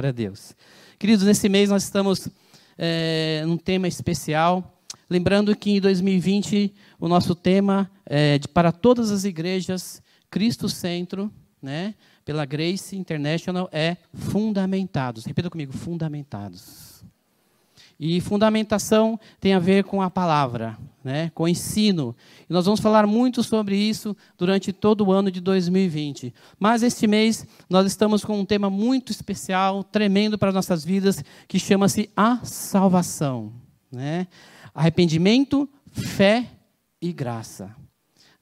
Glória a Deus. Queridos, nesse mês nós estamos é, num tema especial. Lembrando que em 2020 o nosso tema é de, para todas as igrejas, Cristo Centro, né, pela Grace International, é fundamentados. Repita comigo, fundamentados. E fundamentação tem a ver com a palavra, né, com o ensino. E nós vamos falar muito sobre isso durante todo o ano de 2020. Mas este mês nós estamos com um tema muito especial, tremendo para nossas vidas, que chama-se a salvação. Né? Arrependimento, fé e graça.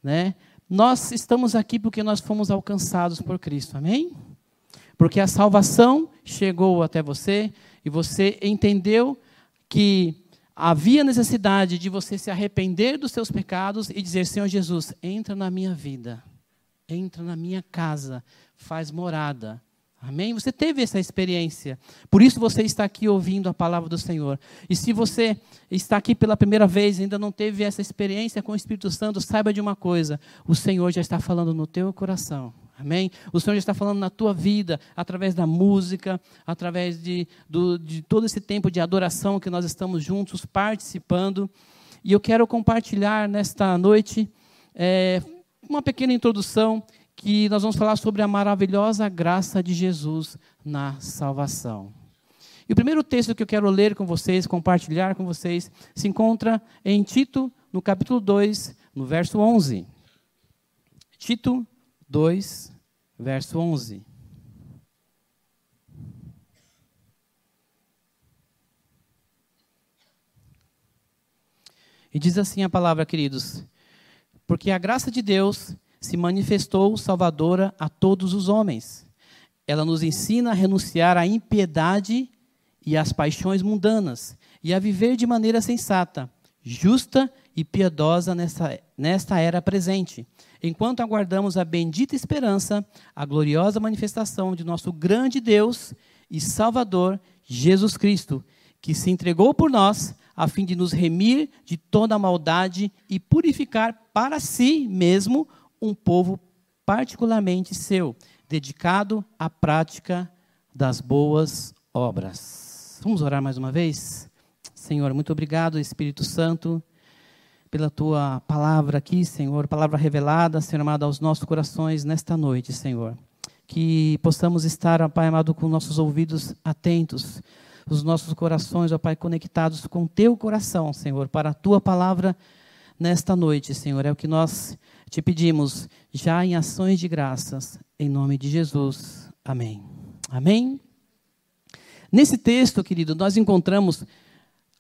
Né? Nós estamos aqui porque nós fomos alcançados por Cristo, amém? Porque a salvação chegou até você e você entendeu que havia necessidade de você se arrepender dos seus pecados e dizer: Senhor Jesus, entra na minha vida, entra na minha casa, faz morada. Amém? Você teve essa experiência. Por isso você está aqui ouvindo a palavra do Senhor. E se você está aqui pela primeira vez e ainda não teve essa experiência com o Espírito Santo, saiba de uma coisa: o Senhor já está falando no teu coração. Amém? O Senhor já está falando na tua vida, através da música, através de, do, de todo esse tempo de adoração que nós estamos juntos participando. E eu quero compartilhar nesta noite é, uma pequena introdução que nós vamos falar sobre a maravilhosa graça de Jesus na salvação. E o primeiro texto que eu quero ler com vocês, compartilhar com vocês, se encontra em Tito, no capítulo 2, no verso 11. Tito 2, verso 11. E diz assim a palavra, queridos: Porque a graça de Deus se manifestou salvadora a todos os homens. Ela nos ensina a renunciar à impiedade e às paixões mundanas e a viver de maneira sensata, justa e piedosa nesta, nesta era presente, enquanto aguardamos a bendita esperança, a gloriosa manifestação de nosso grande Deus e Salvador, Jesus Cristo, que se entregou por nós a fim de nos remir de toda a maldade e purificar para si mesmo um povo particularmente seu, dedicado à prática das boas obras. Vamos orar mais uma vez? Senhor, muito obrigado, Espírito Santo pela tua palavra aqui, Senhor, palavra revelada, Senhor amado, aos nossos corações nesta noite, Senhor. Que possamos estar, ó Pai amado, com nossos ouvidos atentos, os nossos corações, ó Pai, conectados com teu coração, Senhor, para a tua palavra nesta noite, Senhor. É o que nós te pedimos, já em ações de graças, em nome de Jesus. Amém. Amém. Nesse texto, querido, nós encontramos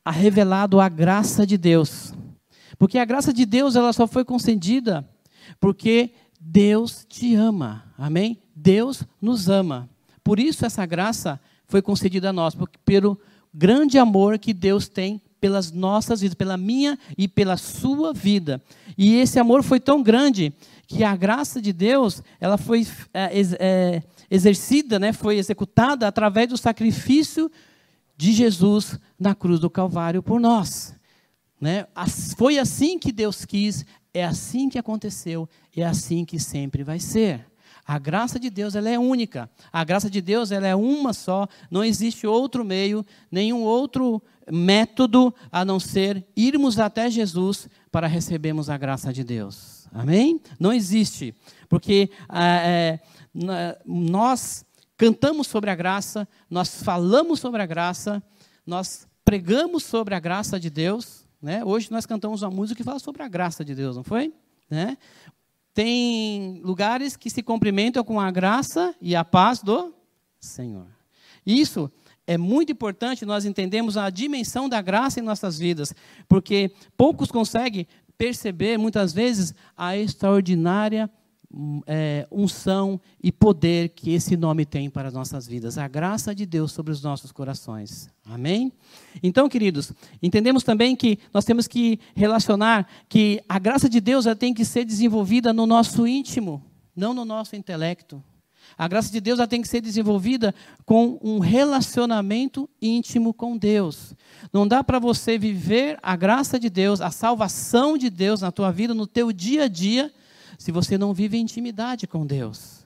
a revelado a graça de Deus. Porque a graça de Deus ela só foi concedida porque Deus te ama. Amém? Deus nos ama. Por isso essa graça foi concedida a nós, porque, pelo grande amor que Deus tem pelas nossas vidas, pela minha e pela sua vida. E esse amor foi tão grande que a graça de Deus ela foi é, é, exercida, né, foi executada através do sacrifício de Jesus na cruz do Calvário por nós. Né? Foi assim que Deus quis, é assim que aconteceu, é assim que sempre vai ser. A graça de Deus ela é única. A graça de Deus ela é uma só. Não existe outro meio, nenhum outro método a não ser irmos até Jesus para recebermos a graça de Deus. Amém? Não existe, porque ah, é, nós cantamos sobre a graça, nós falamos sobre a graça, nós pregamos sobre a graça de Deus, né? Hoje nós cantamos uma música que fala sobre a graça de Deus, não foi? Né? Tem lugares que se cumprimentam com a graça e a paz do Senhor. Isso é muito importante nós entendemos a dimensão da graça em nossas vidas, porque poucos conseguem perceber, muitas vezes, a extraordinária é, unção e poder que esse nome tem para as nossas vidas, a graça de Deus sobre os nossos corações. Amém? Então, queridos, entendemos também que nós temos que relacionar que a graça de Deus tem que ser desenvolvida no nosso íntimo, não no nosso intelecto. A graça de Deus tem que ser desenvolvida com um relacionamento íntimo com Deus. Não dá para você viver a graça de Deus, a salvação de Deus na tua vida, no teu dia a dia, se você não vive intimidade com Deus.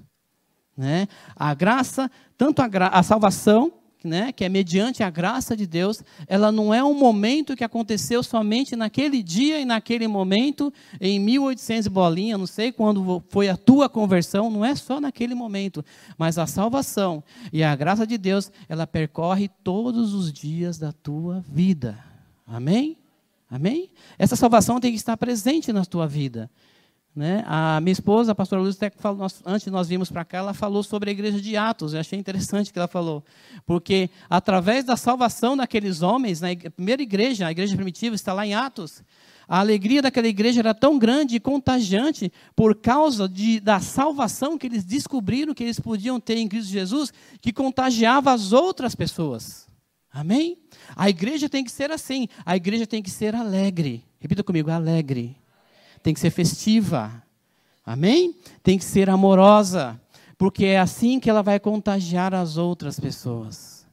Né? A graça, tanto a, gra a salvação, né, que é mediante a graça de Deus, ela não é um momento que aconteceu somente naquele dia e naquele momento, em 1800 bolinha, não sei quando foi a tua conversão, não é só naquele momento, mas a salvação e a graça de Deus, ela percorre todos os dias da tua vida. Amém? Amém? Essa salvação tem que estar presente na tua vida. Né? A minha esposa, a pastora Luz, até falou, nós, antes de nós virmos para cá, ela falou sobre a igreja de Atos. Eu achei interessante o que ela falou. Porque através da salvação daqueles homens, na primeira igreja, a igreja primitiva, está lá em Atos, a alegria daquela igreja era tão grande e contagiante por causa de, da salvação que eles descobriram que eles podiam ter em Cristo Jesus, que contagiava as outras pessoas. Amém? A igreja tem que ser assim. A igreja tem que ser alegre. Repita comigo, alegre tem que ser festiva. Amém? Tem que ser amorosa, porque é assim que ela vai contagiar as outras pessoas.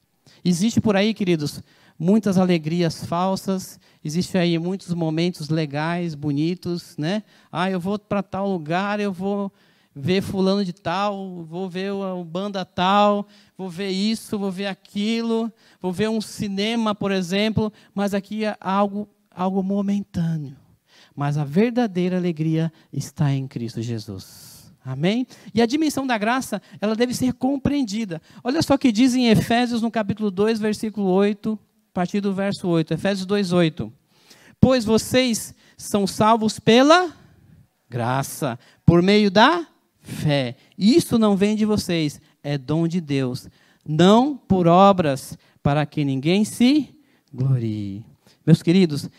Existe por aí, queridos, muitas alegrias falsas, existe aí muitos momentos legais, bonitos, né? Ah, eu vou para tal lugar, eu vou ver fulano de tal, vou ver o banda tal, vou ver isso, vou ver aquilo, vou ver um cinema, por exemplo, mas aqui é algo algo momentâneo mas a verdadeira alegria está em Cristo Jesus. Amém? E a dimensão da graça, ela deve ser compreendida. Olha só o que diz em Efésios, no capítulo 2, versículo 8, a partir do verso 8. Efésios 2, 8. Pois vocês são salvos pela graça, por meio da fé. Isso não vem de vocês, é dom de Deus. Não por obras, para que ninguém se glorie. Meus queridos,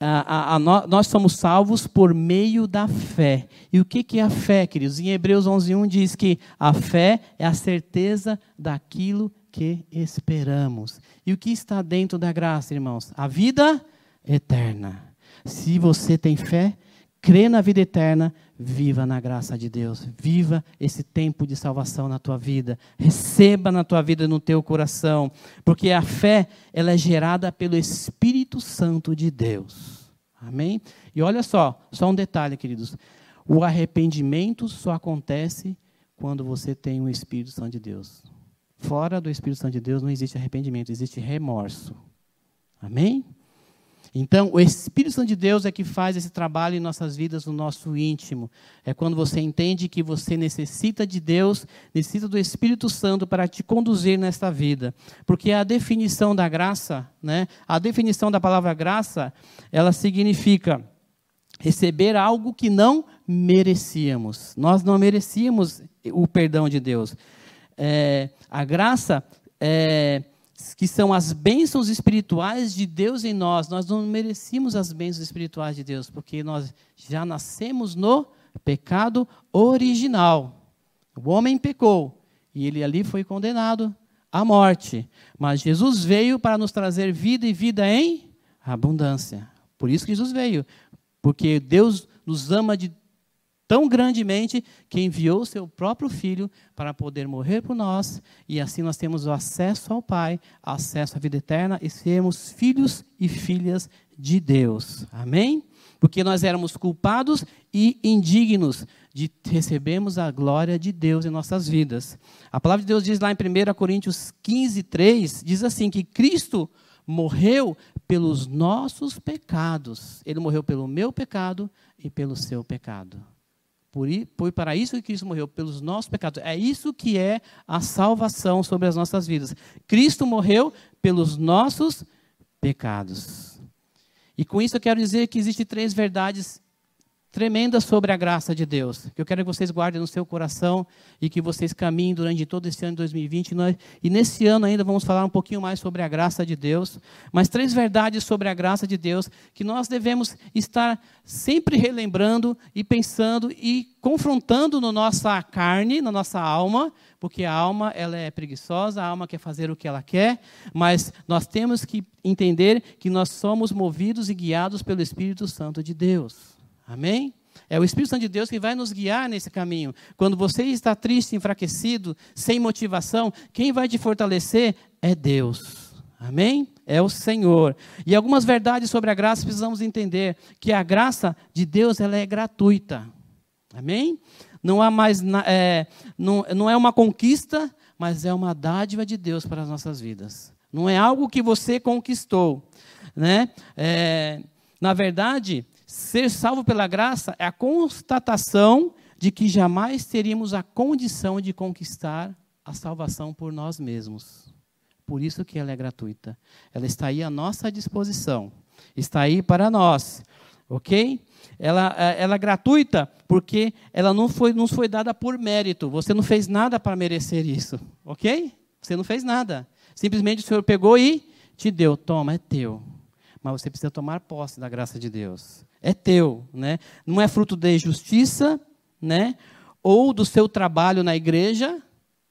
a, a, a, nós somos salvos por meio da fé. E o que, que é a fé, queridos? Em Hebreus 11.1 diz que a fé é a certeza daquilo que esperamos. E o que está dentro da graça, irmãos? A vida eterna. Se você tem fé, crê na vida eterna, viva na graça de Deus. Viva esse tempo de salvação na tua vida. Receba na tua vida, no teu coração, porque a fé, ela é gerada pelo Espírito Santo de Deus. Amém? E olha só, só um detalhe, queridos. O arrependimento só acontece quando você tem o Espírito Santo de Deus. Fora do Espírito Santo de Deus não existe arrependimento, existe remorso. Amém? Então, o Espírito Santo de Deus é que faz esse trabalho em nossas vidas, no nosso íntimo. É quando você entende que você necessita de Deus, necessita do Espírito Santo para te conduzir nesta vida. Porque a definição da graça, né, a definição da palavra graça, ela significa receber algo que não merecíamos. Nós não merecíamos o perdão de Deus. É, a graça é que são as bênçãos espirituais de Deus em nós. Nós não merecíamos as bênçãos espirituais de Deus, porque nós já nascemos no pecado original. O homem pecou e ele ali foi condenado à morte. Mas Jesus veio para nos trazer vida e vida em abundância. Por isso que Jesus veio, porque Deus nos ama de tão grandemente que enviou seu próprio filho para poder morrer por nós e assim nós temos o acesso ao Pai, acesso à vida eterna e sermos filhos e filhas de Deus. Amém? Porque nós éramos culpados e indignos de recebermos a glória de Deus em nossas vidas. A palavra de Deus diz lá em 1 Coríntios 15, 3, diz assim que Cristo morreu pelos nossos pecados. Ele morreu pelo meu pecado e pelo seu pecado. Foi para isso que Cristo morreu, pelos nossos pecados. É isso que é a salvação sobre as nossas vidas. Cristo morreu pelos nossos pecados. E com isso eu quero dizer que existem três verdades tremenda sobre a graça de Deus, que eu quero que vocês guardem no seu coração e que vocês caminhem durante todo esse ano de 2020. Nós, e nesse ano ainda vamos falar um pouquinho mais sobre a graça de Deus, mas três verdades sobre a graça de Deus que nós devemos estar sempre relembrando e pensando e confrontando na nossa carne, na nossa alma, porque a alma ela é preguiçosa, a alma quer fazer o que ela quer, mas nós temos que entender que nós somos movidos e guiados pelo Espírito Santo de Deus. Amém? É o Espírito Santo de Deus que vai nos guiar nesse caminho. Quando você está triste, enfraquecido, sem motivação, quem vai te fortalecer é Deus. Amém? É o Senhor. E algumas verdades sobre a graça precisamos entender que a graça de Deus ela é gratuita. Amém? Não há mais é, não, não é uma conquista, mas é uma dádiva de Deus para as nossas vidas. Não é algo que você conquistou, né? É, na verdade, Ser salvo pela graça é a constatação de que jamais teríamos a condição de conquistar a salvação por nós mesmos. Por isso que ela é gratuita. Ela está aí à nossa disposição. Está aí para nós. Ok? Ela, é, ela é gratuita porque ela não foi, não foi dada por mérito. Você não fez nada para merecer isso. Ok? Você não fez nada. Simplesmente o Senhor pegou e te deu. Toma, é teu. Mas você precisa tomar posse da graça de Deus é teu, né? Não é fruto de justiça, né? Ou do seu trabalho na igreja,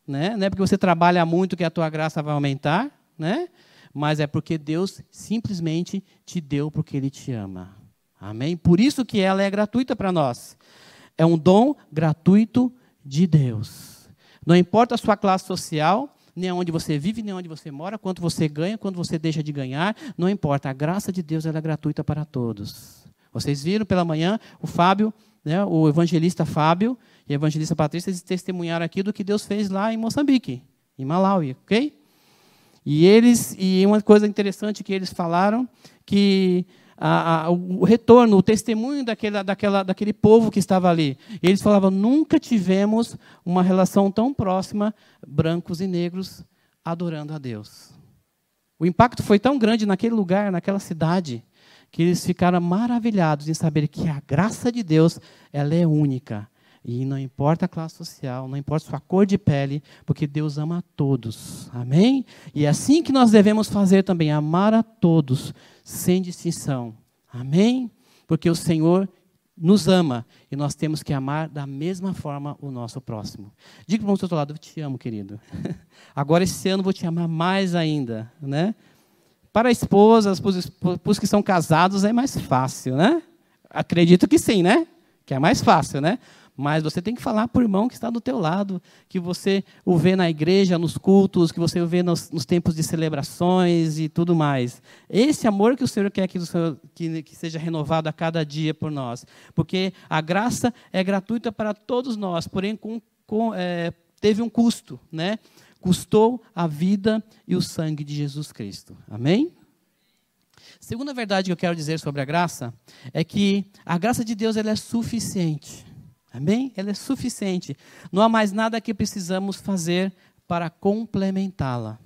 né? Não é porque você trabalha muito que a tua graça vai aumentar, né? Mas é porque Deus simplesmente te deu porque Ele te ama. Amém? Por isso que ela é gratuita para nós. É um dom gratuito de Deus. Não importa a sua classe social, nem onde você vive, nem onde você mora, quanto você ganha, quanto você deixa de ganhar, não importa. A graça de Deus é gratuita para todos. Vocês viram pela manhã o Fábio, né, o evangelista Fábio e a evangelista Patrícia, testemunharam aqui do que Deus fez lá em Moçambique, em Malawi, ok? E eles, e uma coisa interessante que eles falaram, que a, a, o retorno, o testemunho daquela, daquela, daquele povo que estava ali. Eles falavam: nunca tivemos uma relação tão próxima, brancos e negros, adorando a Deus. O impacto foi tão grande naquele lugar, naquela cidade, que eles ficaram maravilhados em saber que a graça de Deus ela é única. E não importa a classe social, não importa sua cor de pele, porque Deus ama a todos. Amém? E é assim que nós devemos fazer também, amar a todos, sem distinção. Amém? Porque o Senhor nos ama e nós temos que amar da mesma forma o nosso próximo. Diga para o outro lado, eu te amo, querido. Agora esse ano vou te amar mais ainda, né? Para a esposa, para os que são casados, é mais fácil, né? Acredito que sim, né? Que é mais fácil, né? Mas você tem que falar para o irmão que está do teu lado, que você o vê na igreja, nos cultos, que você o vê nos, nos tempos de celebrações e tudo mais. Esse amor que o Senhor quer que, Senhor, que, que seja renovado a cada dia por nós. Porque a graça é gratuita para todos nós, porém com, com, é, teve um custo, né? custou a vida e o sangue de Jesus Cristo. Amém? Segunda verdade que eu quero dizer sobre a graça é que a graça de Deus ela é suficiente. Amém? Ela é suficiente. Não há mais nada que precisamos fazer para complementá-la.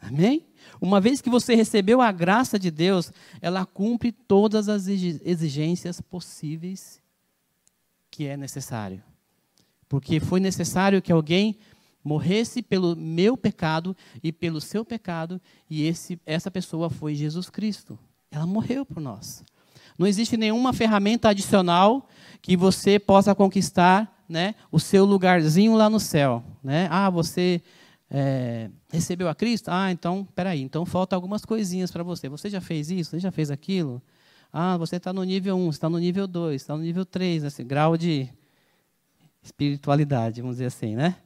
Amém? Uma vez que você recebeu a graça de Deus, ela cumpre todas as exigências possíveis que é necessário. Porque foi necessário que alguém morresse pelo meu pecado e pelo seu pecado, e esse, essa pessoa foi Jesus Cristo. Ela morreu por nós. Não existe nenhuma ferramenta adicional que você possa conquistar né, o seu lugarzinho lá no céu. Né? Ah, você é, recebeu a Cristo? Ah, então, peraí, então falta algumas coisinhas para você. Você já fez isso? Você já fez aquilo? Ah, você está no nível 1, está no nível 2, está no nível 3, esse grau de espiritualidade, vamos dizer assim, né?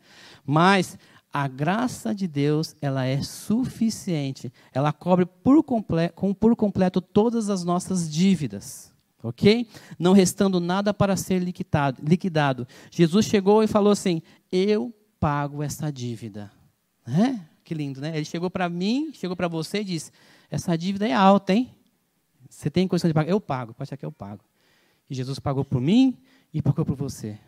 Mas a graça de Deus, ela é suficiente. Ela cobre por completo, por completo todas as nossas dívidas. Ok? Não restando nada para ser liquidado, liquidado. Jesus chegou e falou assim: Eu pago essa dívida. Né? Que lindo, né? Ele chegou para mim, chegou para você e disse: Essa dívida é alta, hein? Você tem condição de pagar? Eu pago, pode ser que eu pago. E Jesus pagou por mim e pagou por você.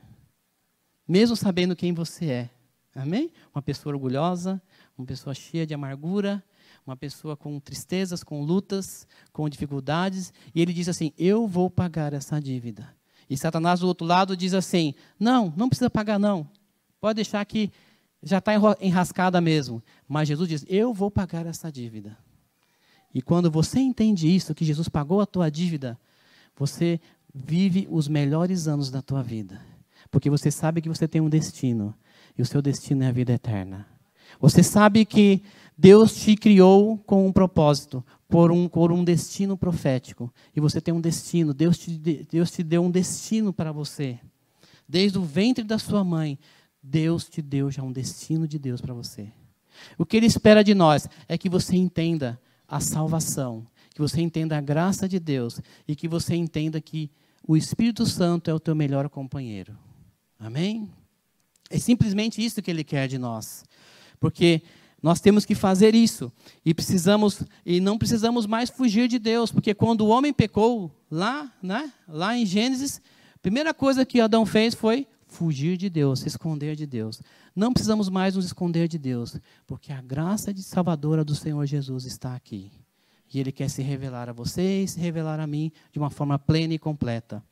Mesmo sabendo quem você é. Amém? Uma pessoa orgulhosa, uma pessoa cheia de amargura, uma pessoa com tristezas, com lutas, com dificuldades, e ele diz assim: Eu vou pagar essa dívida. E Satanás do outro lado diz assim: não, não precisa pagar, não. Pode deixar que já está enrascada mesmo. Mas Jesus diz: eu vou pagar essa dívida. E quando você entende isso, que Jesus pagou a tua dívida, você vive os melhores anos da tua vida. Porque você sabe que você tem um destino. E o seu destino é a vida eterna. Você sabe que Deus te criou com um propósito, por um, por um destino profético. E você tem um destino. Deus te, Deus te deu um destino para você. Desde o ventre da sua mãe, Deus te deu já um destino de Deus para você. O que Ele espera de nós é que você entenda a salvação, que você entenda a graça de Deus e que você entenda que o Espírito Santo é o teu melhor companheiro. Amém? É simplesmente isso que ele quer de nós. Porque nós temos que fazer isso e precisamos e não precisamos mais fugir de Deus, porque quando o homem pecou lá, né, lá em Gênesis, a primeira coisa que Adão fez foi fugir de Deus, se esconder de Deus. Não precisamos mais nos esconder de Deus, porque a graça de salvadora do Senhor Jesus está aqui. E Ele quer se revelar a você e se revelar a mim de uma forma plena e completa.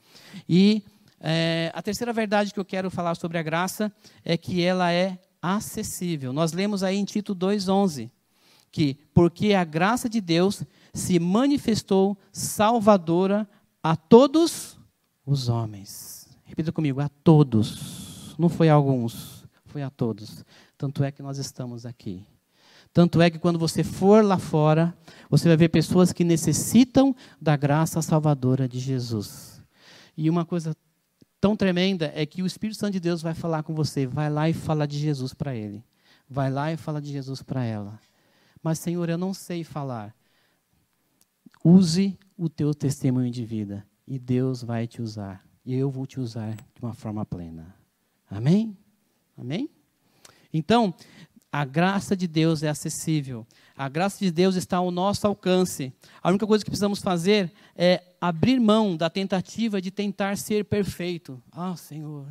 E é, a terceira verdade que eu quero falar sobre a graça é que ela é acessível. Nós lemos aí em Tito 2,11 que, porque a graça de Deus se manifestou salvadora a todos os homens. Repita comigo, a todos. Não foi a alguns, foi a todos. Tanto é que nós estamos aqui. Tanto é que quando você for lá fora, você vai ver pessoas que necessitam da graça salvadora de Jesus. E uma coisa tão tremenda é que o Espírito Santo de Deus vai falar com você. Vai lá e fala de Jesus para ele. Vai lá e fala de Jesus para ela. Mas, Senhor, eu não sei falar. Use o teu testemunho de vida e Deus vai te usar. E eu vou te usar de uma forma plena. Amém? Amém? Então, a graça de Deus é acessível. A graça de Deus está ao nosso alcance. A única coisa que precisamos fazer é abrir mão da tentativa de tentar ser perfeito. Ah, Senhor,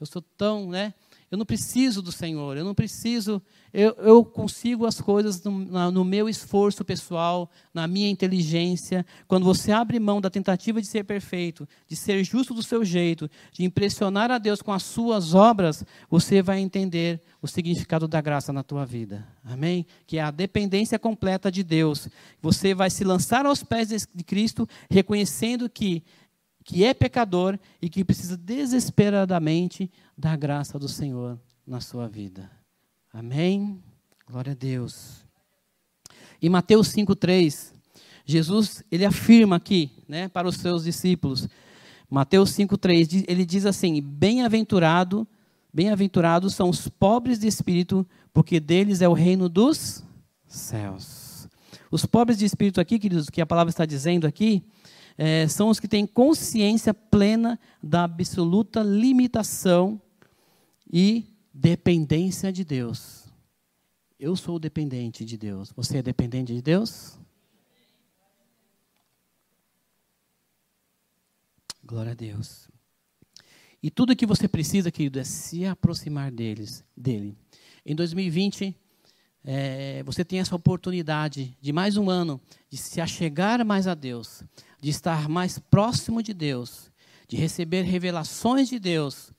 eu sou tão, né? Eu não preciso do Senhor, eu não preciso, eu, eu consigo as coisas no, na, no, meu esforço pessoal, na minha inteligência. Quando você abre mão da tentativa de ser perfeito, de ser justo do seu jeito, de impressionar a Deus com as suas obras, você vai entender o significado da graça na tua vida. Amém? Que é a dependência completa de Deus. Você vai se lançar aos pés de Cristo, reconhecendo que que é pecador e que precisa desesperadamente da graça do Senhor na sua vida. Amém? Glória a Deus. Em Mateus 5,3, Jesus ele afirma aqui, né, para os seus discípulos, Mateus 5,3, ele diz assim: Bem-aventurado, bem-aventurados são os pobres de espírito, porque deles é o reino dos céus. Os pobres de espírito aqui, queridos, que a palavra está dizendo aqui, é, são os que têm consciência plena da absoluta limitação e dependência de Deus. Eu sou dependente de Deus. Você é dependente de Deus? Glória a Deus. E tudo que você precisa, querido, é se aproximar deles, dele. Em 2020, é, você tem essa oportunidade de mais um ano de se achegar mais a Deus, de estar mais próximo de Deus, de receber revelações de Deus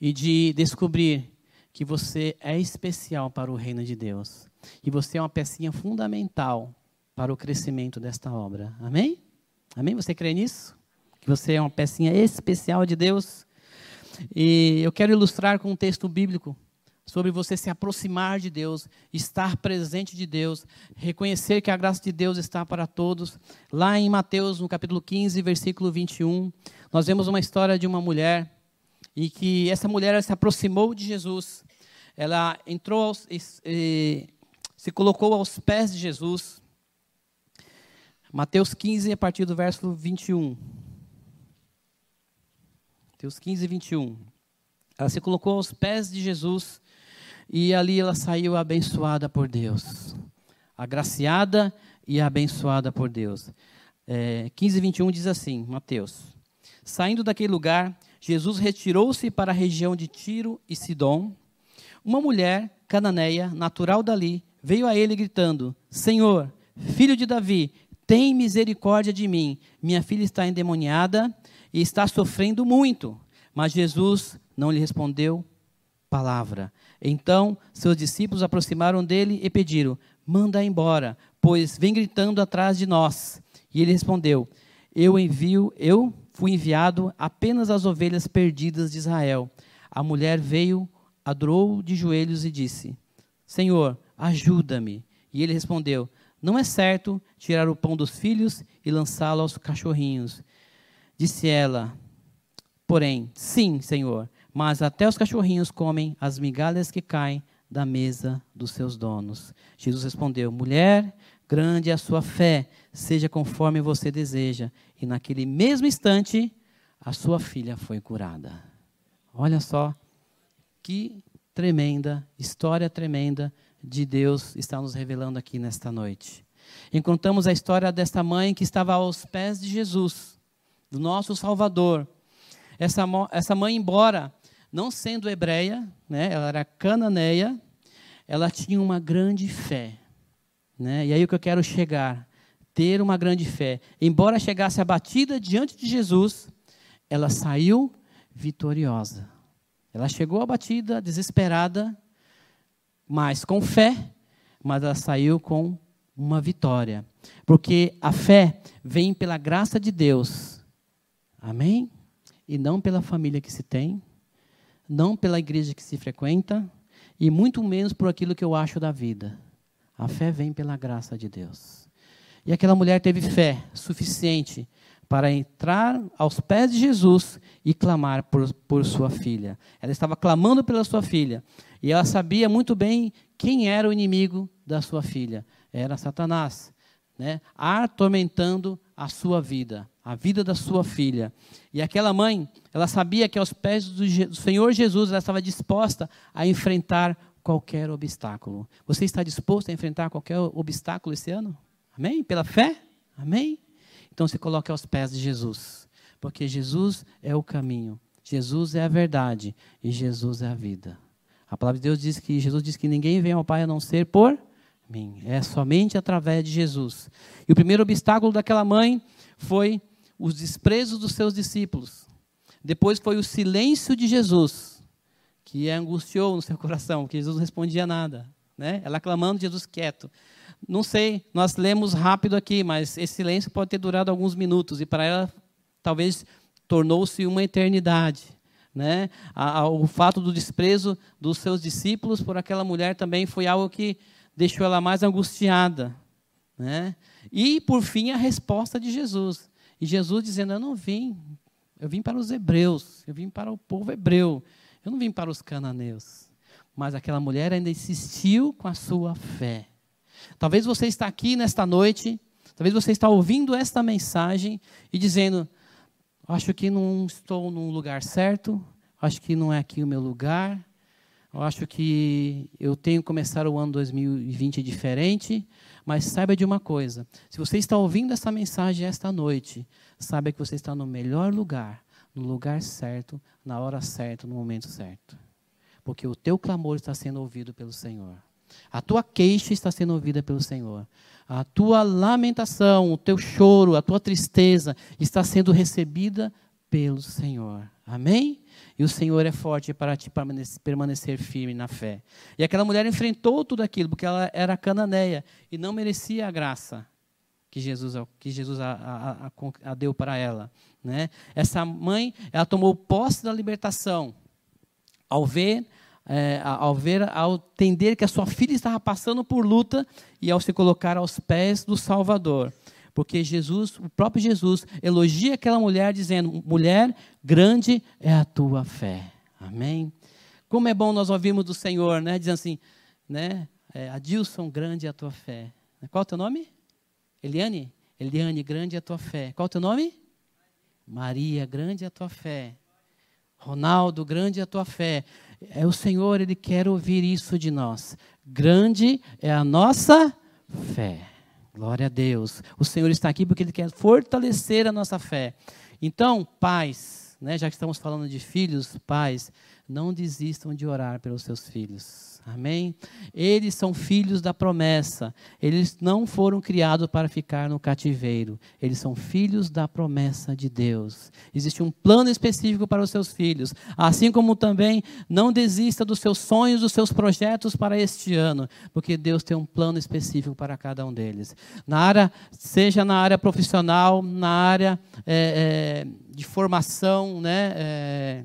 e de descobrir que você é especial para o reino de Deus. E você é uma pecinha fundamental para o crescimento desta obra. Amém? Amém? Você crê nisso? Que você é uma pecinha especial de Deus? E eu quero ilustrar com um texto bíblico sobre você se aproximar de Deus, estar presente de Deus, reconhecer que a graça de Deus está para todos. Lá em Mateus, no capítulo 15, versículo 21, nós vemos uma história de uma mulher e que essa mulher se aproximou de Jesus. Ela entrou e, e, se colocou aos pés de Jesus. Mateus 15, a partir do verso 21. Mateus 15, 21. Ela se colocou aos pés de Jesus e ali ela saiu abençoada por Deus. Agraciada e abençoada por Deus. É, 15, 21 diz assim, Mateus. Saindo daquele lugar, Jesus retirou-se para a região de Tiro e Sidom. Uma mulher cananeia, natural dali, veio a ele gritando: Senhor, filho de Davi, tem misericórdia de mim. Minha filha está endemoniada e está sofrendo muito. Mas Jesus não lhe respondeu palavra. Então seus discípulos aproximaram dele e pediram: Manda embora, pois vem gritando atrás de nós. E ele respondeu: Eu envio, eu fui enviado apenas às ovelhas perdidas de Israel. A mulher veio, adorou de joelhos e disse: Senhor, ajuda-me. E ele respondeu: Não é certo tirar o pão dos filhos e lançá-lo aos cachorrinhos. Disse ela: Porém, sim, Senhor, mas até os cachorrinhos comem as migalhas que caem da mesa dos seus donos. Jesus respondeu: Mulher, grande é a sua fé, seja conforme você deseja. E naquele mesmo instante, a sua filha foi curada. Olha só que tremenda, história tremenda de Deus está nos revelando aqui nesta noite. Encontramos a história desta mãe que estava aos pés de Jesus, do nosso Salvador. Essa, essa mãe, embora não sendo hebreia, né, ela era cananeia, ela tinha uma grande fé. Né? E aí o que eu quero chegar, ter uma grande fé. Embora chegasse abatida diante de Jesus, ela saiu vitoriosa. Ela chegou abatida, desesperada, mas com fé, mas ela saiu com uma vitória. Porque a fé vem pela graça de Deus. Amém? E não pela família que se tem, não pela igreja que se frequenta, e muito menos por aquilo que eu acho da vida. A fé vem pela graça de Deus. E aquela mulher teve fé suficiente para entrar aos pés de Jesus e clamar por, por sua filha. Ela estava clamando pela sua filha. E ela sabia muito bem quem era o inimigo da sua filha. Era Satanás, né? atormentando a sua vida, a vida da sua filha. E aquela mãe, ela sabia que aos pés do, Senhor Jesus ela estava disposta a enfrentar qualquer obstáculo. Você está disposto a enfrentar qualquer obstáculo esse ano? Amém? Pela fé? Amém? Então se coloque aos pés de Jesus, porque Jesus é o caminho, Jesus é a verdade e Jesus é a vida. A palavra de Deus diz que Jesus diz que ninguém vem ao Pai a não ser por mim. É somente através de Jesus. E o primeiro obstáculo daquela mãe foi os desprezos dos seus discípulos. Depois foi o silêncio de Jesus, que angustiou no seu coração, porque Jesus não respondia nada. Né? Ela clamando, Jesus quieto. Não sei, nós lemos rápido aqui, mas esse silêncio pode ter durado alguns minutos, e para ela, talvez, tornou-se uma eternidade. Né? o fato do desprezo dos seus discípulos por aquela mulher também foi algo que deixou ela mais angustiada. Né? E, por fim, a resposta de Jesus. E Jesus dizendo: Eu não vim, eu vim para os hebreus, eu vim para o povo hebreu, eu não vim para os cananeus. Mas aquela mulher ainda insistiu com a sua fé. Talvez você está aqui nesta noite, talvez você está ouvindo esta mensagem e dizendo: Acho que não estou num lugar certo, acho que não é aqui o meu lugar, eu acho que eu tenho que começar o ano 2020 diferente, mas saiba de uma coisa: se você está ouvindo essa mensagem esta noite, saiba que você está no melhor lugar, no lugar certo, na hora certa, no momento certo. Porque o teu clamor está sendo ouvido pelo Senhor. A tua queixa está sendo ouvida pelo Senhor. A tua lamentação, o teu choro, a tua tristeza está sendo recebida pelo Senhor. Amém? E o Senhor é forte para te permanecer firme na fé. E aquela mulher enfrentou tudo aquilo, porque ela era cananeia e não merecia a graça que Jesus, que Jesus a, a, a, deu para ela. Né? Essa mãe, ela tomou posse da libertação ao ver é, ao ver, ao entender que a sua filha estava passando por luta e ao se colocar aos pés do Salvador. Porque Jesus, o próprio Jesus, elogia aquela mulher dizendo: mulher, grande é a tua fé. Amém? Como é bom nós ouvirmos do Senhor, né? Dizendo assim, né? É, Adilson, grande é a tua fé. Qual é o teu nome? Eliane? Eliane, grande é a tua fé. Qual é o teu nome? Maria, grande é a tua fé. Ronaldo, grande é a tua fé. É o Senhor, Ele quer ouvir isso de nós. Grande é a nossa fé. Glória a Deus. O Senhor está aqui porque Ele quer fortalecer a nossa fé. Então, pais, né, já que estamos falando de filhos, pais, não desistam de orar pelos seus filhos. Amém? Eles são filhos da promessa. Eles não foram criados para ficar no cativeiro. Eles são filhos da promessa de Deus. Existe um plano específico para os seus filhos. Assim como também não desista dos seus sonhos, dos seus projetos para este ano, porque Deus tem um plano específico para cada um deles. Na área, seja na área profissional, na área é, é, de formação, né? É,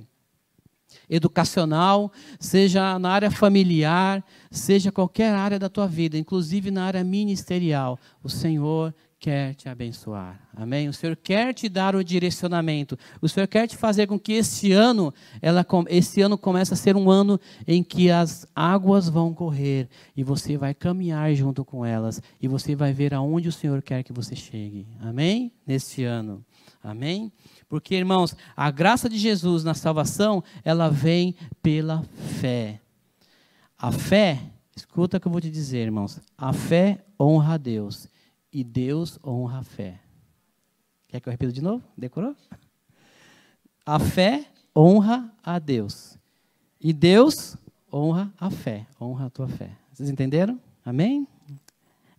educacional, seja na área familiar, seja qualquer área da tua vida, inclusive na área ministerial. O Senhor quer te abençoar. Amém? O Senhor quer te dar o direcionamento. O Senhor quer te fazer com que este ano, ela, este ano comece a ser um ano em que as águas vão correr e você vai caminhar junto com elas e você vai ver aonde o Senhor quer que você chegue. Amém? Neste ano. Amém? Porque, irmãos, a graça de Jesus na salvação, ela vem pela fé. A fé, escuta o que eu vou te dizer, irmãos. A fé honra a Deus e Deus honra a fé. Quer que eu repita de novo? Decorou? A fé honra a Deus. E Deus honra a fé, honra a tua fé. Vocês entenderam? Amém?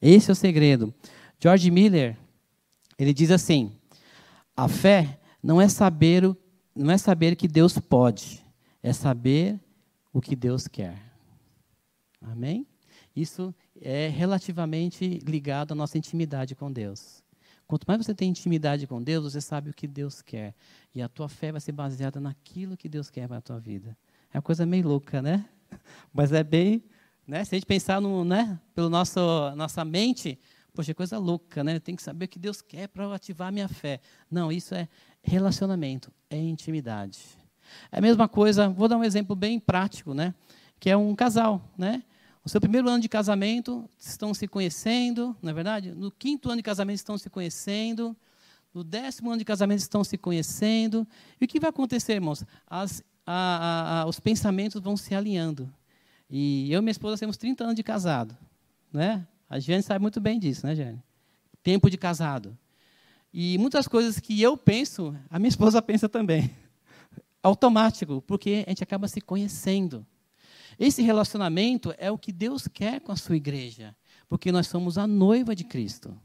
Esse é o segredo. George Miller, ele diz assim: a fé não é saber o, não é saber que Deus pode, é saber o que Deus quer. Amém? Isso é relativamente ligado à nossa intimidade com Deus. Quanto mais você tem intimidade com Deus, você sabe o que Deus quer. E a tua fé vai ser baseada naquilo que Deus quer para a tua vida. É uma coisa meio louca, né? Mas é bem, né? Se a gente pensar no, né, nosso nossa mente, poxa, coisa louca, né? Tem que saber o que Deus quer para ativar a minha fé. Não, isso é relacionamento, é intimidade. É a mesma coisa, vou dar um exemplo bem prático, né? Que é um casal, né? O seu primeiro ano de casamento, estão se conhecendo, não é verdade? No quinto ano de casamento, estão se conhecendo. No décimo ano de casamento, estão se conhecendo. E o que vai acontecer, irmãos? As, a, a, a, os pensamentos vão se alinhando. E eu e minha esposa temos 30 anos de casado. Né? A Jane sabe muito bem disso, né, Jane? Tempo de casado. E muitas coisas que eu penso, a minha esposa pensa também. Automático, porque a gente acaba se conhecendo. Esse relacionamento é o que Deus quer com a sua igreja, porque nós somos a noiva de Cristo.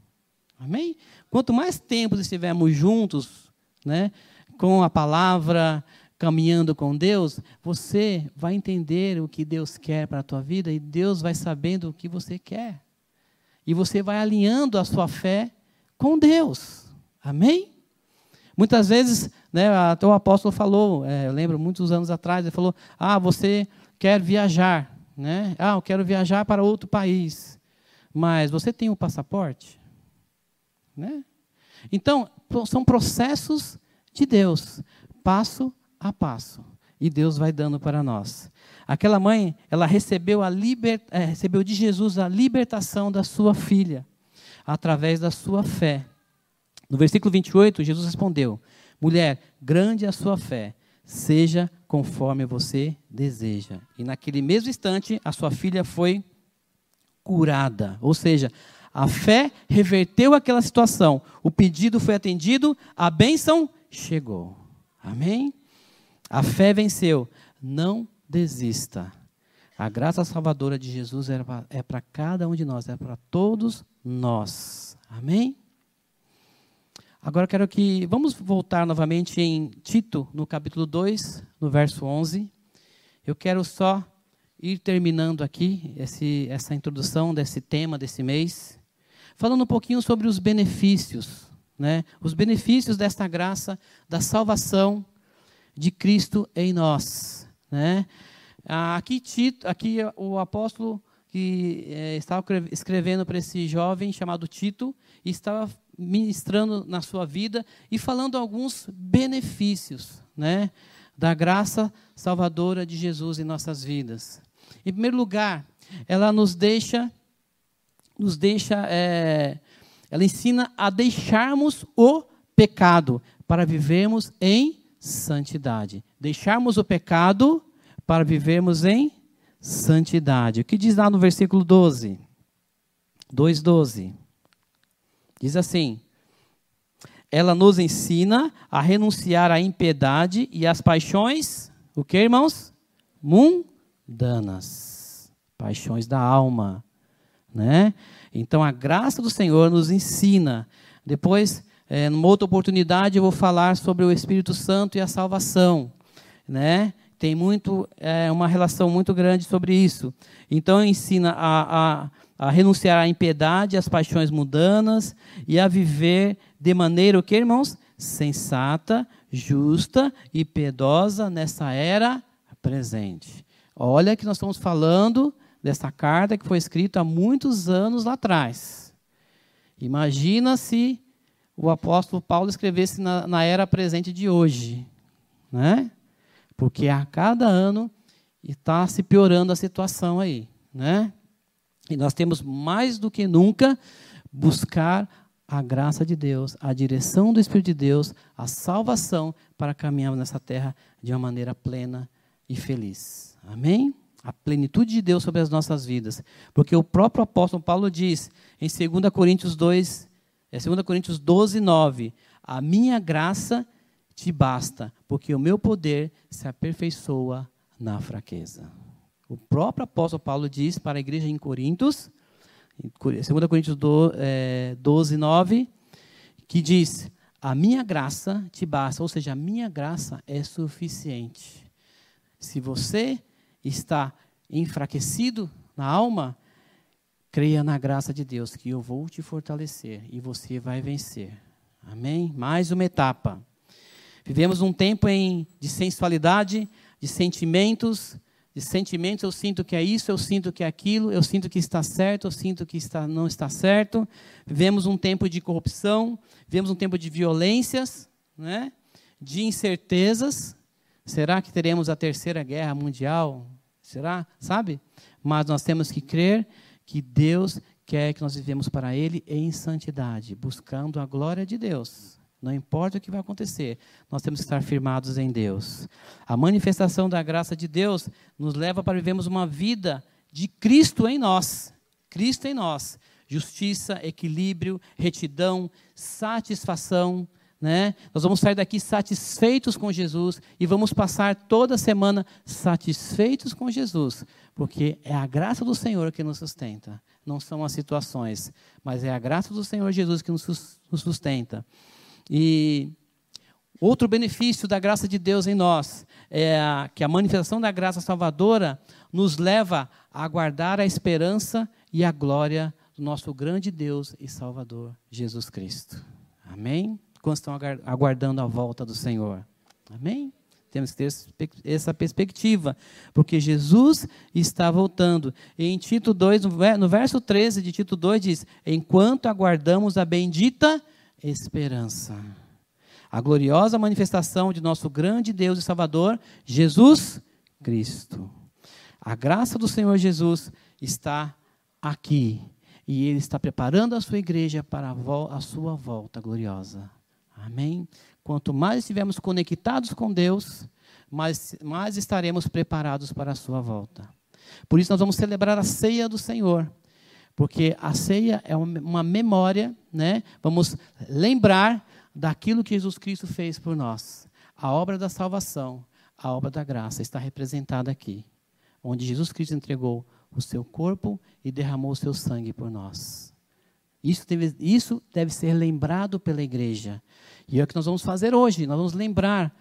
Amém? Quanto mais tempo estivermos juntos, né, com a palavra, caminhando com Deus, você vai entender o que Deus quer para a tua vida e Deus vai sabendo o que você quer. E você vai alinhando a sua fé com Deus. Amém? Muitas vezes, né, até o apóstolo falou, é, eu lembro muitos anos atrás, ele falou: Ah, você quer viajar, né? Ah, eu quero viajar para outro país. Mas você tem o um passaporte? Né? Então, são processos de Deus, passo a passo. E Deus vai dando para nós. Aquela mãe, ela recebeu, a liber, é, recebeu de Jesus a libertação da sua filha, através da sua fé. No versículo 28, Jesus respondeu: Mulher, grande é a sua fé, seja conforme você deseja. E naquele mesmo instante, a sua filha foi curada. Ou seja, a fé reverteu aquela situação. O pedido foi atendido, a bênção chegou. Amém? A fé venceu. Não desista. A graça salvadora de Jesus é para cada um de nós, é para todos nós. Amém? Agora quero que. Vamos voltar novamente em Tito, no capítulo 2, no verso 11. Eu quero só ir terminando aqui esse, essa introdução desse tema desse mês, falando um pouquinho sobre os benefícios, né? os benefícios desta graça, da salvação de Cristo em nós. Né? Aqui, Tito, aqui o apóstolo que é, estava escrevendo para esse jovem chamado Tito, e estava ministrando na sua vida e falando alguns benefícios né, da graça salvadora de Jesus em nossas vidas. Em primeiro lugar, ela nos deixa, nos deixa, é, ela ensina a deixarmos o pecado para vivermos em santidade. Deixarmos o pecado para vivermos em santidade. O que diz lá no versículo 12? 2,12. Diz assim: ela nos ensina a renunciar à impiedade e às paixões, o que, irmãos? mundanas, paixões da alma, né? Então a graça do Senhor nos ensina. Depois, é, numa outra oportunidade, eu vou falar sobre o Espírito Santo e a salvação, né? Tem muito é, uma relação muito grande sobre isso. Então ensina a, a, a renunciar à impiedade, às paixões mundanas e a viver de maneira o que, irmãos? Sensata, justa e piedosa nessa era presente. Olha que nós estamos falando dessa carta que foi escrita há muitos anos lá atrás. Imagina se o apóstolo Paulo escrevesse na, na era presente de hoje, né? Porque a cada ano está se piorando a situação aí, né? E nós temos mais do que nunca buscar a graça de Deus, a direção do Espírito de Deus, a salvação para caminharmos nessa terra de uma maneira plena e feliz. Amém? A plenitude de Deus sobre as nossas vidas. Porque o próprio apóstolo Paulo diz em 2 Coríntios 2, é 2 Coríntios 12, 9: A minha graça te basta, porque o meu poder se aperfeiçoa na fraqueza. O próprio apóstolo Paulo diz para a igreja em Coríntios, 2 Coríntios 12, 9, é, que diz: A minha graça te basta, ou seja, a minha graça é suficiente. Se você está enfraquecido na alma, creia na graça de Deus, que eu vou te fortalecer e você vai vencer. Amém? Mais uma etapa. Vivemos um tempo em, de sensualidade, de sentimentos, de sentimentos, eu sinto que é isso, eu sinto que é aquilo, eu sinto que está certo, eu sinto que está, não está certo. Vivemos um tempo de corrupção, vivemos um tempo de violências, né? de incertezas. Será que teremos a terceira guerra mundial? Será? Sabe? Mas nós temos que crer que Deus quer que nós vivemos para Ele em santidade, buscando a glória de Deus. Não importa o que vai acontecer, nós temos que estar firmados em Deus. A manifestação da graça de Deus nos leva para vivermos uma vida de Cristo em nós. Cristo em nós. Justiça, equilíbrio, retidão, satisfação. Né? Nós vamos sair daqui satisfeitos com Jesus e vamos passar toda semana satisfeitos com Jesus, porque é a graça do Senhor que nos sustenta, não são as situações, mas é a graça do Senhor Jesus que nos sustenta. E outro benefício da graça de Deus em nós é que a manifestação da graça salvadora nos leva a aguardar a esperança e a glória do nosso grande Deus e Salvador, Jesus Cristo. Amém? Quantos estão aguardando a volta do Senhor? Amém? Temos que ter essa perspectiva, porque Jesus está voltando. E em Tito 2, no verso 13 de Tito 2, diz: Enquanto aguardamos a bendita esperança. A gloriosa manifestação de nosso grande Deus e Salvador, Jesus Cristo. A graça do Senhor Jesus está aqui. E Ele está preparando a sua igreja para a, a sua volta gloriosa. Amém? Quanto mais estivermos conectados com Deus, mais, mais estaremos preparados para a sua volta. Por isso, nós vamos celebrar a ceia do Senhor. Porque a ceia é uma memória, né? Vamos lembrar daquilo que Jesus Cristo fez por nós. A obra da salvação, a obra da graça está representada aqui, onde Jesus Cristo entregou o seu corpo e derramou o seu sangue por nós. Isso deve, isso deve ser lembrado pela igreja. E é o que nós vamos fazer hoje. Nós vamos lembrar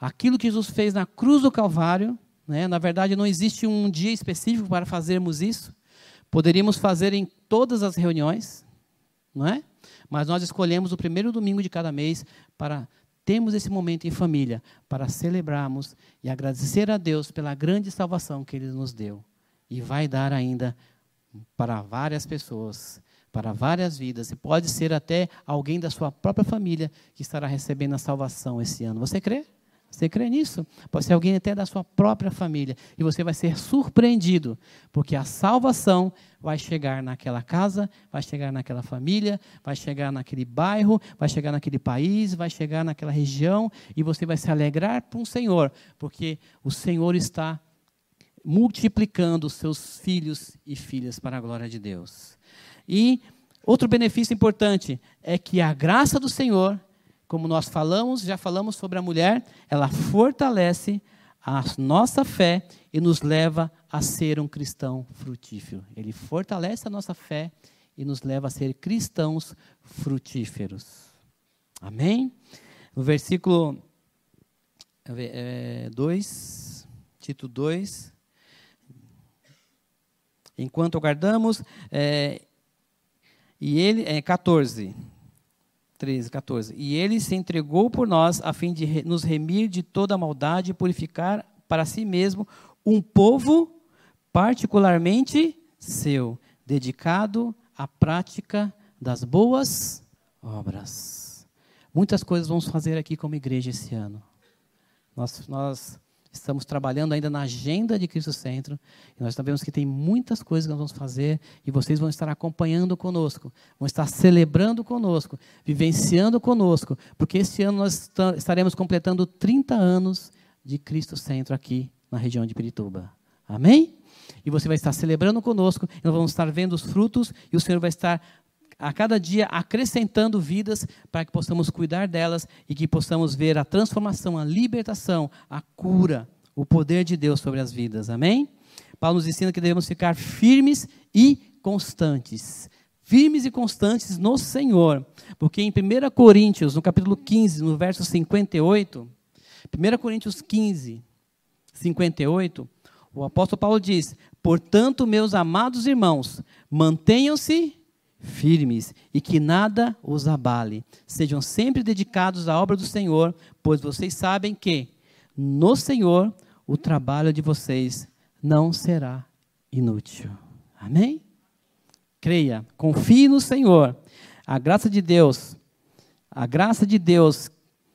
aquilo que Jesus fez na cruz do Calvário. Né? Na verdade, não existe um dia específico para fazermos isso. Poderíamos fazer em todas as reuniões, não é? Mas nós escolhemos o primeiro domingo de cada mês para termos esse momento em família, para celebrarmos e agradecer a Deus pela grande salvação que Ele nos deu. E vai dar ainda para várias pessoas, para várias vidas, e pode ser até alguém da sua própria família que estará recebendo a salvação esse ano. Você crê? Você crê nisso? Pode ser alguém até da sua própria família. E você vai ser surpreendido, porque a salvação vai chegar naquela casa, vai chegar naquela família, vai chegar naquele bairro, vai chegar naquele país, vai chegar naquela região, e você vai se alegrar com o Senhor, porque o Senhor está multiplicando os seus filhos e filhas para a glória de Deus. E outro benefício importante é que a graça do Senhor como nós falamos, já falamos sobre a mulher, ela fortalece a nossa fé e nos leva a ser um cristão frutífero. Ele fortalece a nossa fé e nos leva a ser cristãos frutíferos. Amém? No versículo 2, é, Tito 2. Enquanto aguardamos, é, e ele, é 14, 13, 14. E ele se entregou por nós a fim de nos remir de toda maldade e purificar para si mesmo um povo particularmente seu, dedicado à prática das boas obras. Muitas coisas vamos fazer aqui como igreja esse ano. Nós, nós estamos trabalhando ainda na agenda de Cristo Centro. E nós sabemos que tem muitas coisas que nós vamos fazer e vocês vão estar acompanhando conosco, vão estar celebrando conosco, vivenciando conosco, porque este ano nós estaremos completando 30 anos de Cristo Centro aqui na região de Pirituba. Amém? E você vai estar celebrando conosco, nós vamos estar vendo os frutos e o Senhor vai estar a cada dia acrescentando vidas para que possamos cuidar delas e que possamos ver a transformação, a libertação, a cura, o poder de Deus sobre as vidas. Amém? Paulo nos ensina que devemos ficar firmes e constantes. Firmes e constantes no Senhor. Porque em 1 Coríntios, no capítulo 15, no verso 58, 1 Coríntios 15, 58, o apóstolo Paulo diz: Portanto, meus amados irmãos, mantenham-se firmes e que nada os abale. Sejam sempre dedicados à obra do Senhor, pois vocês sabem que no Senhor o trabalho de vocês não será inútil. Amém? Creia, confie no Senhor. A graça de Deus, a graça de Deus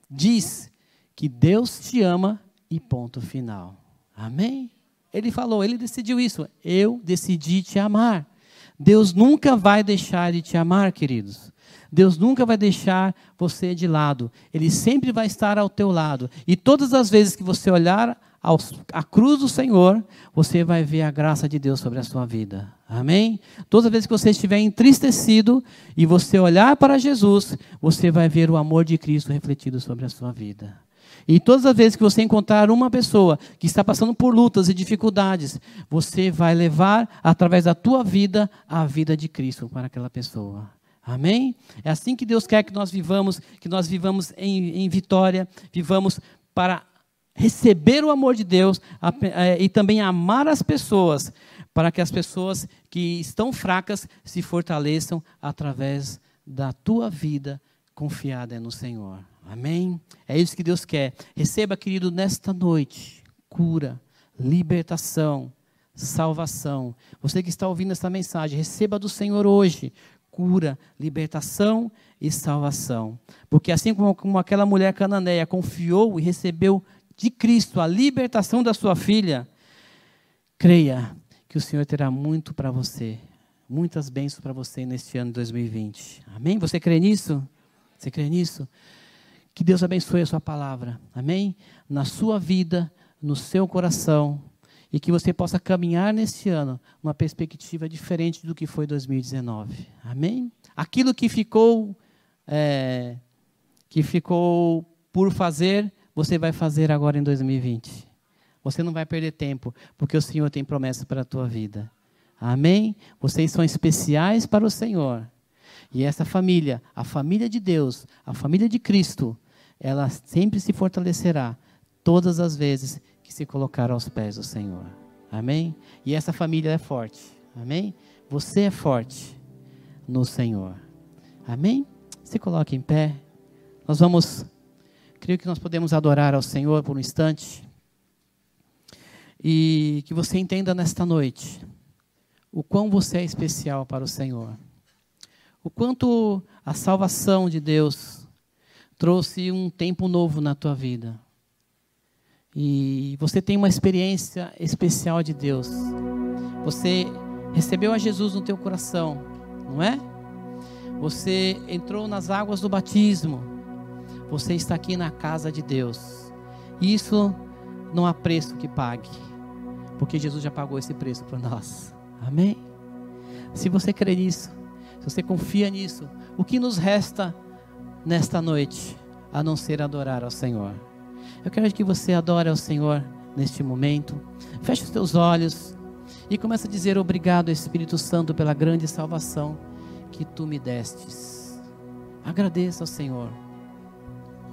diz que Deus te ama e ponto final. Amém? Ele falou, ele decidiu isso. Eu decidi te amar. Deus nunca vai deixar de te amar, queridos. Deus nunca vai deixar você de lado. Ele sempre vai estar ao teu lado. E todas as vezes que você olhar a cruz do Senhor, você vai ver a graça de Deus sobre a sua vida. Amém? Todas as vezes que você estiver entristecido e você olhar para Jesus, você vai ver o amor de Cristo refletido sobre a sua vida. E todas as vezes que você encontrar uma pessoa que está passando por lutas e dificuldades, você vai levar, através da tua vida, a vida de Cristo para aquela pessoa. Amém? É assim que Deus quer que nós vivamos, que nós vivamos em, em vitória, vivamos para receber o amor de Deus a, a, é, e também amar as pessoas, para que as pessoas que estão fracas se fortaleçam através da tua vida confiada no Senhor. Amém? É isso que Deus quer. Receba, querido, nesta noite, cura, libertação, salvação. Você que está ouvindo esta mensagem, receba do Senhor hoje cura, libertação e salvação. Porque assim como, como aquela mulher cananeia confiou e recebeu de Cristo a libertação da sua filha, creia que o Senhor terá muito para você, muitas bênçãos para você neste ano de 2020. Amém? Você crê nisso? Você crê nisso? Que Deus abençoe a sua palavra. Amém? Na sua vida, no seu coração. E que você possa caminhar neste ano uma perspectiva diferente do que foi 2019. Amém? Aquilo que ficou, é, que ficou por fazer, você vai fazer agora em 2020. Você não vai perder tempo, porque o Senhor tem promessa para a tua vida. Amém? Vocês são especiais para o Senhor. E essa família, a família de Deus, a família de Cristo, ela sempre se fortalecerá todas as vezes que se colocar aos pés do Senhor. Amém? E essa família é forte. Amém? Você é forte no Senhor. Amém? Se coloque em pé. Nós vamos, creio que nós podemos adorar ao Senhor por um instante. E que você entenda nesta noite o quão você é especial para o Senhor. O quanto a salvação de Deus trouxe um tempo novo na tua vida. E você tem uma experiência especial de Deus. Você recebeu a Jesus no teu coração, não é? Você entrou nas águas do batismo. Você está aqui na casa de Deus. Isso não há preço que pague, porque Jesus já pagou esse preço por nós. Amém? Se você crê nisso, se você confia nisso, o que nos resta nesta noite, a não ser adorar ao Senhor. Eu quero que você adore ao Senhor neste momento. Feche os teus olhos e começa a dizer obrigado, Espírito Santo, pela grande salvação que tu me destes. Agradeça ao Senhor.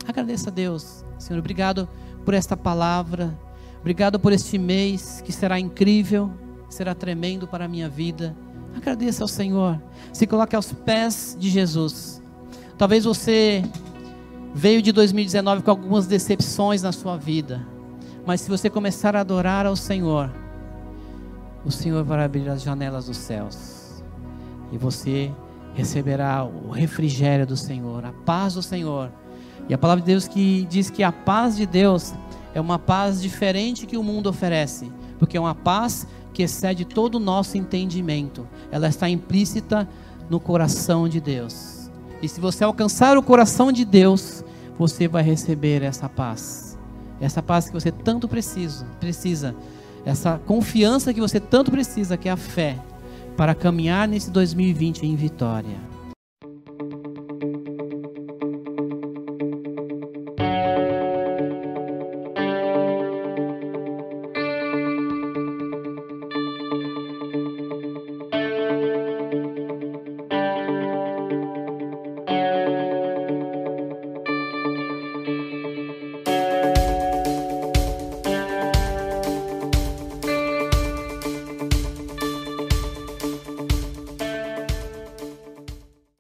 Agradeça a Deus. Senhor, obrigado por esta palavra. Obrigado por este mês que será incrível, será tremendo para a minha vida. Agradeça ao Senhor. Se coloque aos pés de Jesus. Talvez você veio de 2019 com algumas decepções na sua vida. Mas se você começar a adorar ao Senhor, o Senhor vai abrir as janelas dos céus. E você receberá o refrigério do Senhor, a paz do Senhor. E a palavra de Deus que diz que a paz de Deus é uma paz diferente que o mundo oferece, porque é uma paz que excede todo o nosso entendimento. Ela está implícita no coração de Deus. E se você alcançar o coração de Deus, você vai receber essa paz. Essa paz que você tanto precisa, precisa. Essa confiança que você tanto precisa, que é a fé, para caminhar nesse 2020 em vitória.